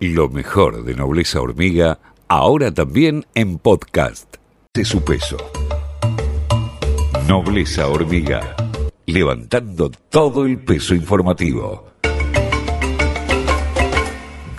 Lo mejor de Nobleza Hormiga, ahora también en podcast. De su peso. Nobleza Hormiga, levantando todo el peso informativo.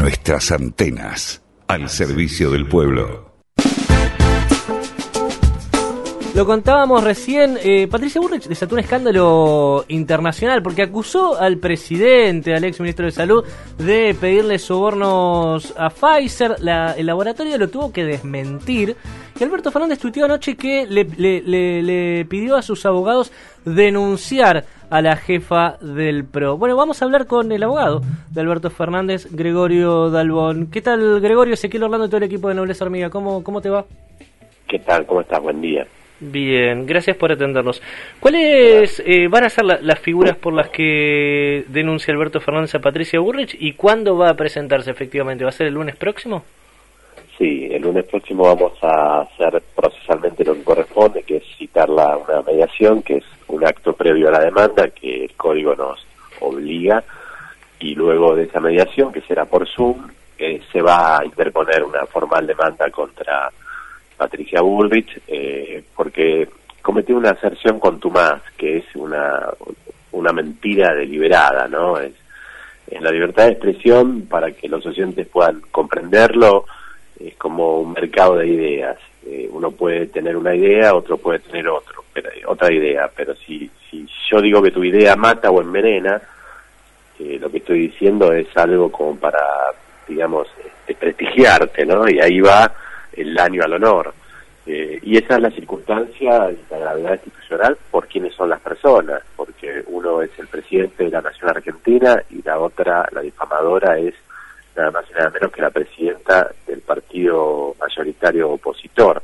Nuestras antenas al servicio del pueblo. Lo contábamos recién, eh, Patricia Burrich desató un escándalo internacional porque acusó al presidente, al ex ministro de Salud, de pedirle sobornos a Pfizer. el laboratorio lo tuvo que desmentir. Y Alberto Fernández tuiteó anoche que le, le pidió a sus abogados denunciar a la jefa del PRO. Bueno, vamos a hablar con el abogado de Alberto Fernández, Gregorio Dalbón. ¿Qué tal, Gregorio? Ezequiel Orlando y todo el equipo de Nobleza Hormiga. ¿Cómo, cómo te va? ¿Qué tal? ¿Cómo estás? Buen día. Bien, gracias por atendernos. ¿Cuáles eh, van a ser las figuras por las que denuncia Alberto Fernández a Patricia Burrich y cuándo va a presentarse efectivamente? ¿Va a ser el lunes próximo? Sí, el lunes próximo vamos a hacer procesalmente lo que corresponde, que es citar la, una mediación, que es un acto previo a la demanda que el código nos obliga, y luego de esa mediación, que será por Zoom, eh, se va a interponer una formal demanda contra Patricia Bullrich, eh, porque cometió una aserción contumaz, que es una, una mentira deliberada, ¿no? Es, en la libertad de expresión, para que los oyentes puedan comprenderlo, es como un mercado de ideas. Eh, uno puede tener una idea, otro puede tener otro, pero, otra idea, pero si, si yo digo que tu idea mata o envenena, eh, lo que estoy diciendo es algo como para, digamos, desprestigiarte, ¿no? Y ahí va el daño al honor. Eh, y esa es la circunstancia de la gravedad institucional por quiénes son las personas, porque uno es el presidente de la Nación Argentina y la otra, la difamadora, es nada más y nada menos que la presidenta del partido mayoritario opositor.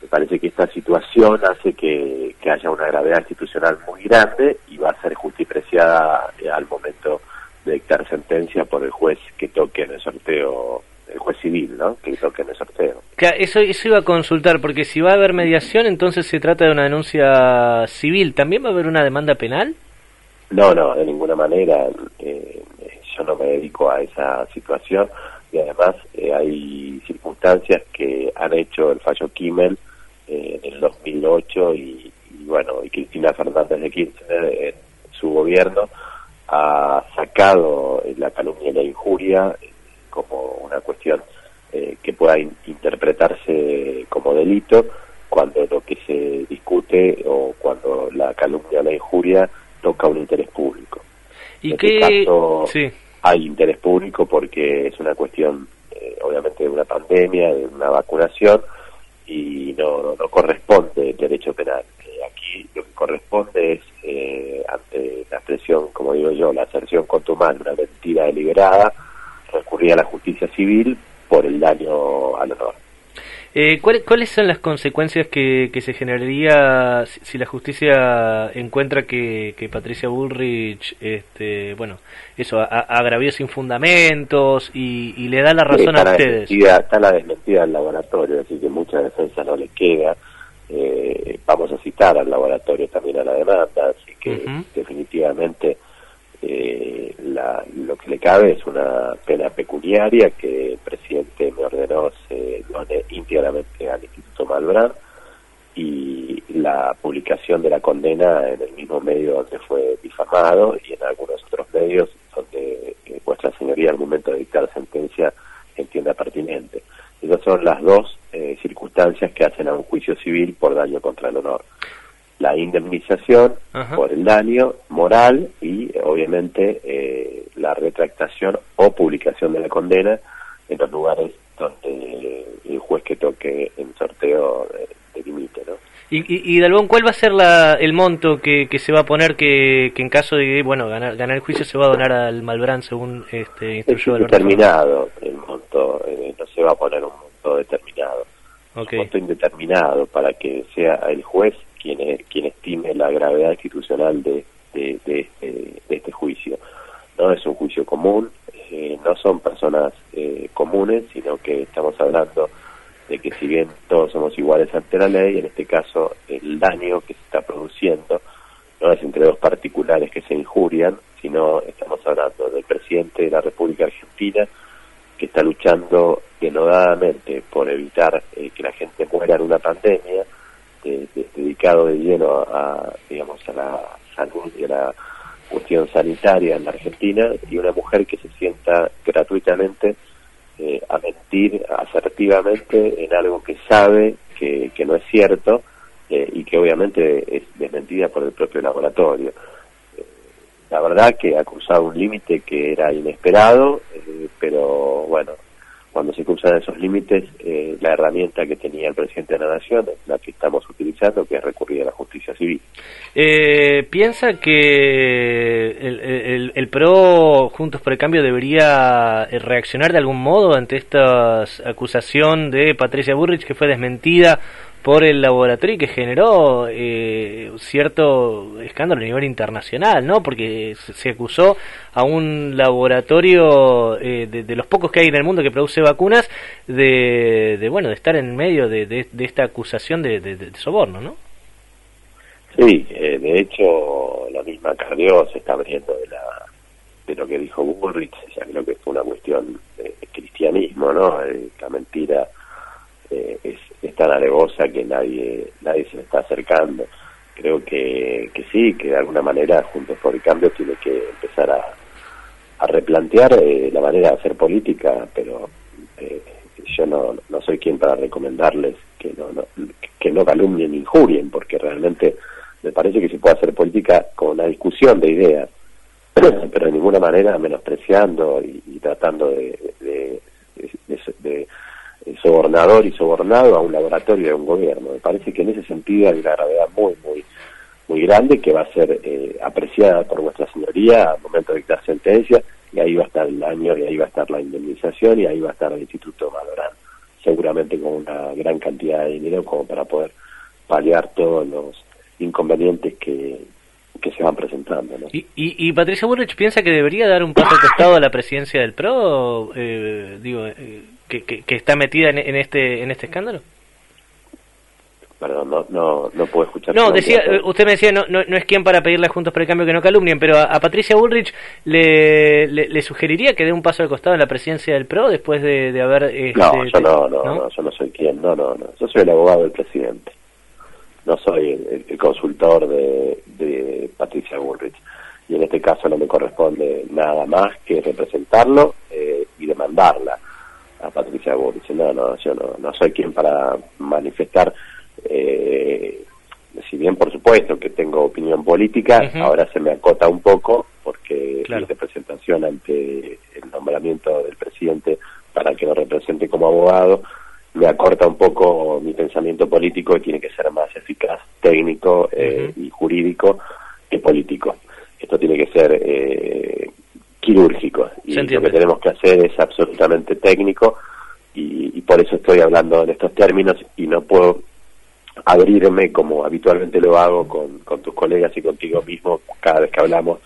Me parece que esta situación hace que, que haya una gravedad institucional muy grande y va a ser justipreciada eh, al momento de dictar sentencia por el juez que toque en el sorteo juez civil, ¿no? Que hizo que me sorteo. eso, eso iba a consultar, porque si va a haber mediación, entonces se trata de una denuncia civil. ¿También va a haber una demanda penal? No, no, de ninguna manera. Eh, yo no me dedico a esa situación y además eh, hay circunstancias que han hecho el fallo Kimmel eh, en el 2008 y, y, bueno, y Cristina Fernández de Kirchner en su gobierno ha sacado la calumnia y la injuria como una cuestión eh, que pueda interpretarse como delito cuando lo que se discute o cuando la calumnia o la injuria toca un interés público. ¿Y en este qué? caso hay interés público porque es una cuestión eh, obviamente de una pandemia, de una vacunación y no, no, corresponde el derecho penal. Eh, aquí lo que corresponde es, ante la expresión, como digo yo, la aserción contumaz una mentira deliberada, recurrir a la justicia civil por el daño al honor. Eh, ¿Cuáles son las consecuencias que, se generaría si, la justicia encuentra que, Patricia Bullrich, este, bueno, eso, agravió sin fundamentos y, le da la razón a ustedes? está la desmentida del laboratorio, así que mucha defensa no le queda. Eh, vamos a citar al laboratorio también a la demanda, así que definitivamente eh, la, lo que le cabe es una pena pecuniaria que el presidente me ordenó se done íntegramente al Instituto Malbrán y la publicación de la condena en el mismo medio donde fue difamado y en algunos otros medios donde eh, vuestra señoría al momento de dictar sentencia entienda pertinente. Esas son las dos eh, circunstancias que hacen a un juicio civil por daño contra el honor la indemnización por el daño moral y obviamente eh, la retractación o publicación de la condena en los lugares donde el juez que toque el sorteo delimite. ¿no? Y, y, y Dalbón, ¿cuál va a ser la, el monto que, que se va a poner que, que en caso de bueno ganar, ganar el juicio se va a donar al Malbrán según este instruyó Es determinado el monto, eh, no se va a poner un monto determinado. Un monto indeterminado para que sea el juez quien, quien estime la gravedad institucional de, de, de, este juicio. No es un juicio común, eh, no son personas eh, comunes, sino que estamos hablando de que si bien todos somos iguales ante la ley, en este caso el daño que se está produciendo no es entre dos particulares que se injurian, sino estamos hablando del presidente de la República Argentina que está luchando denodadamente por evitar eh, que la gente muera en una pandemia, dedicado de lleno a, digamos, a la salud y a la cuestión sanitaria en la Argentina, y una mujer que se sienta gratuitamente eh, a mentir asertivamente en algo que sabe que, no es cierto eh, y que obviamente es desmentida por el propio laboratorio. Eh, la verdad que ha cruzado un límite que era inesperado, pero bueno, cuando se cruzan esos límites, eh, la herramienta que tenía el presidente de la Nación la que estamos utilizando, que es recurrir a la justicia civil. Eh, ¿Piensa que el, el, PRO, Juntos por el Cambio, debería eh, reaccionar de algún modo ante esta acusación de Patricia Burrich que fue desmentida por el laboratorio que generó eh, cierto escándalo a nivel internacional, ¿no? Porque se acusó a un laboratorio eh, de, los pocos que hay en el mundo que produce vacunas de, de bueno, de estar en medio de, de, esta acusación de, soborno, ¿no? Sí, eh, de hecho la misma Cardió se está abriendo de la de lo que dijo Bullrich, ya creo que fue una cuestión de cristianismo, ¿no? la mentira es es tan alevosa que nadie nadie se le está acercando. Creo que, que sí, que de alguna manera Juntos por el Cambio tiene que empezar a, replantear eh, la manera de hacer política, pero eh, yo no, no soy quien para recomendarles que no, no, que no calumnien ni injurien, porque realmente me parece que se puede hacer política con una discusión de ideas, pero de ninguna manera menospreciando y, tratando de, de sobornador y sobornado a un laboratorio de un gobierno. Me parece que en ese sentido hay una gravedad muy, muy, muy grande que va a ser eh, apreciada por nuestra señoría al momento de dictar sentencia y ahí va a estar el daño y ahí va a estar la indemnización y ahí va a estar el Instituto Valorán, seguramente con una gran cantidad de dinero como para poder paliar todos los inconvenientes que, que se van presentando. ¿no? ¿Y, y, Patricia Burrich piensa que debería dar un paso al costado a la presidencia del PRO? Eh, digo, eh, que, que, está metida en, este en este escándalo? Perdón, no, no, no puedo escuchar. No, decía, usted me decía, no, no, no, es quien para pedirle a Juntos por el Cambio que no calumnien, pero a, Patricia Bullrich le, le, sugeriría que dé un paso al costado en la presidencia del PRO después de, de haber... Este, no, yo no, no, yo no soy quien, no, no, no, yo soy el abogado del presidente, no soy el, consultor de, de Patricia Bullrich, y en este caso no me corresponde nada más que representarlo eh, y demandarla a Patricia Burrich. No, no, yo no, no soy quien para manifestar, eh, si bien por supuesto que tengo opinión política, ahora se me acota un poco porque la representación ante el nombramiento del presidente para que lo represente como abogado me acorta un poco mi pensamiento político y tiene que ser más eficaz, técnico eh, y jurídico que político. Esto tiene que ser eh, quirúrgico. Y lo que tenemos que hacer es absolutamente técnico y, por eso estoy hablando en estos términos y no puedo abrirme como habitualmente lo hago con, con tus colegas y contigo mismo cada vez que hablamos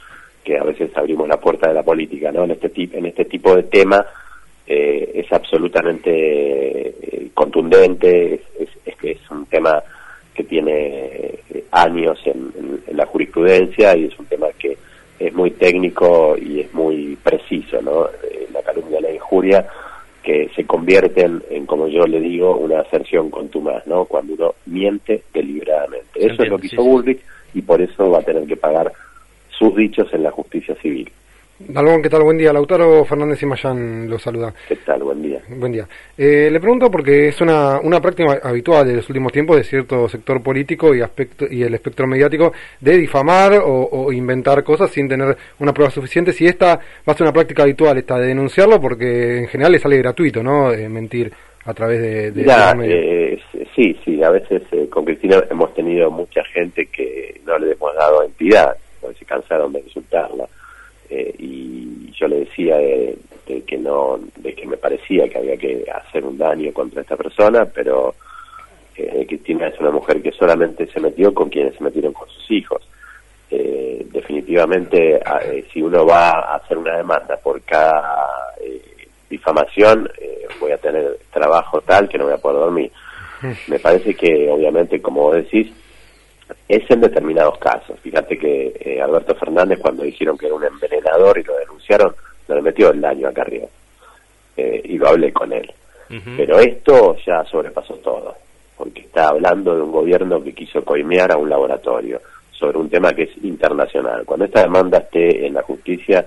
que a veces abrimos la puerta de la política no en este tipo en este tipo de tema eh, es absolutamente eh, contundente es, es, es, un tema que tiene eh, años en, en la jurisprudencia y es un tema que es muy técnico y es muy preciso, ¿no? Eh, la calumnia, la injuria, que se convierten en, como yo le digo, una aserción contumaz, ¿no? Cuando uno miente deliberadamente. Eso es lo que hizo Bullrich y por eso va a tener que pagar sus dichos en la justicia civil. Dalbón, ¿qué tal? Buen día. Lautaro Fernández y Mayán lo saluda. ¿Qué tal? Buen día. Buen día. Eh, le pregunto porque es una, una práctica habitual de los últimos tiempos de cierto sector político y, aspecto, y el espectro mediático de difamar o, inventar cosas sin tener una prueba suficiente. Si esta va a ser una práctica habitual, esta de denunciarlo, porque en general le sale gratuito, ¿no? Eh, mentir a través de... de eh, sí, sí. A veces con Cristina hemos tenido mucha gente que no le hemos dado entidad, porque se cansaron de insultarla eh, y yo le decía de, que no de que me parecía que había que hacer un daño contra esta persona pero eh, Cristina es una mujer que solamente se metió con quienes se metieron con sus hijos eh, definitivamente eh, si uno va a hacer una demanda por cada difamación voy a tener trabajo tal que no voy a poder dormir mm. me parece que obviamente como vos decís es en determinados casos. Fíjate que eh, Alberto Fernández, cuando dijeron que era un envenenador y lo denunciaron, no le metió el daño a Carrió. eh, y lo hablé con él. Pero esto ya sobrepasó todo, porque está hablando de un gobierno que quiso coimear a un laboratorio sobre un tema que es internacional. Cuando esta demanda esté en la justicia,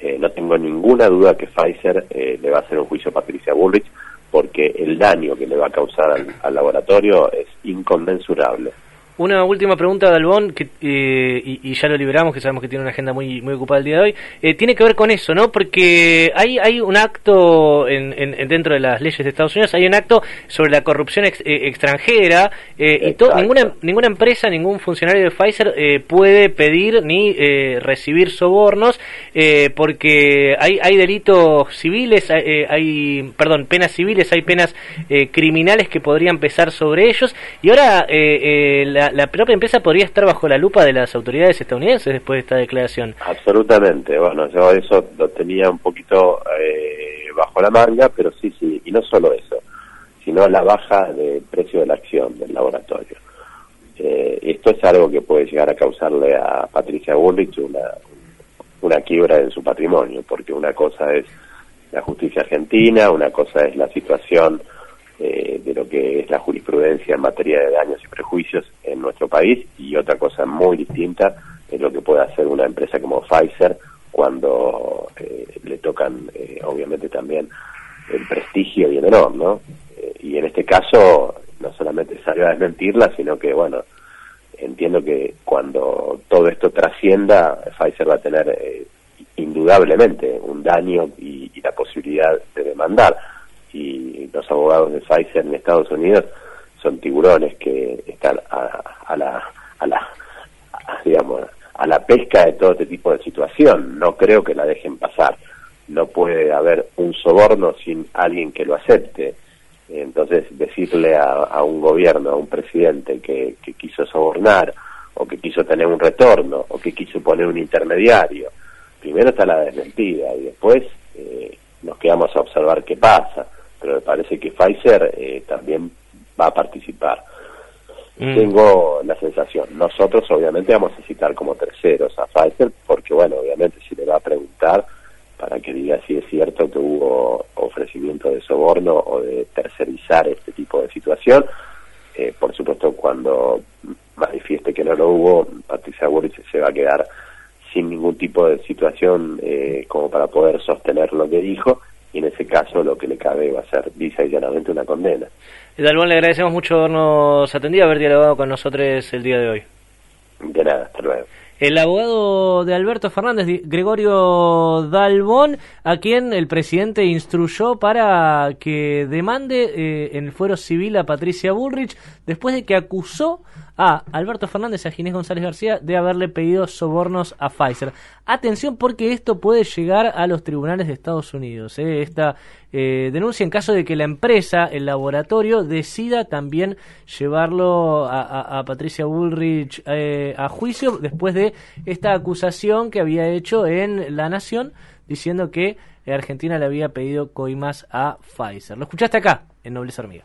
eh, no tengo ninguna duda que Pfizer eh, le va a hacer un juicio a Patricia Bullrich, porque el daño que le va a causar al laboratorio es inconmensurable. Una última pregunta de Albón, que, eh, y, ya lo liberamos, que sabemos que tiene una agenda muy, muy ocupada el día de hoy. Eh, tiene que ver con eso, ¿no? Porque hay, hay un acto en, dentro de las leyes de Estados Unidos, hay un acto sobre la corrupción eh, extranjera y ninguna, ninguna empresa, ningún funcionario de Pfizer puede pedir ni recibir sobornos porque hay, hay delitos civiles, hay, hay, perdón, penas civiles, hay penas criminales que podrían pesar sobre ellos. Y ahora la la, propia empresa podría estar bajo la lupa de las autoridades estadounidenses después de esta declaración. Absolutamente, bueno, yo eso lo tenía un poquito eh, bajo la manga, pero sí, sí, y no solo eso, sino la baja del precio de la acción del laboratorio. Eh, esto es algo que puede llegar a causarle a Patricia Bullrich una, una quiebra en su patrimonio, porque una cosa es la justicia argentina, una cosa es la situación eh, de lo que es la jurisprudencia en materia de daños y prejuicios en nuestro país y otra cosa muy distinta es lo que puede hacer una empresa como Pfizer cuando eh, le tocan eh, obviamente también el prestigio y el honor, ¿no? y en este caso no solamente salió a desmentirla, sino que bueno, entiendo que cuando todo esto trascienda, Pfizer va a tener indudablemente un daño y la posibilidad de demandar y los abogados de Pfizer en Estados Unidos son tiburones que están a, la a la digamos a la pesca de todo este tipo de situación. No creo que la dejen pasar. No puede haber un soborno sin alguien que lo acepte. Entonces decirle a, un gobierno a un presidente que, quiso sobornar o que quiso tener un retorno o que quiso poner un intermediario primero está la desmentida y después eh, nos quedamos a observar qué pasa pero me parece que Pfizer eh, también va a participar. Mm. Tengo la sensación, nosotros obviamente vamos a citar como terceros a Pfizer, porque bueno, obviamente si le va a preguntar para que diga si es cierto que hubo ofrecimiento de soborno o de tercerizar este tipo de situación, eh, por supuesto cuando manifieste que no lo hubo, Patricia Burrich se va a quedar sin ningún tipo de situación eh, como para poder sostener lo que dijo y en ese caso lo que le cabe va a ser lisa y llanamente una condena. Dalbón, le agradecemos mucho habernos atendido, haber dialogado con nosotros el día de hoy. De nada, hasta luego. El abogado de Alberto Fernández, Gregorio Dalbón, a quien el presidente instruyó para que demande eh, en el fuero civil a Patricia Bullrich después de que acusó a Alberto Fernández y a Ginés González García de haberle pedido sobornos a Pfizer. Atención porque esto puede llegar a los tribunales de Estados Unidos. ¿eh? Esta eh, denuncia en caso de que la empresa, el laboratorio, decida también llevarlo a, Patricia Bullrich eh, a juicio después de esta acusación que había hecho en La Nación diciendo que Argentina le había pedido coimas a Pfizer. Lo escuchaste acá, en Nobleza Hormiga.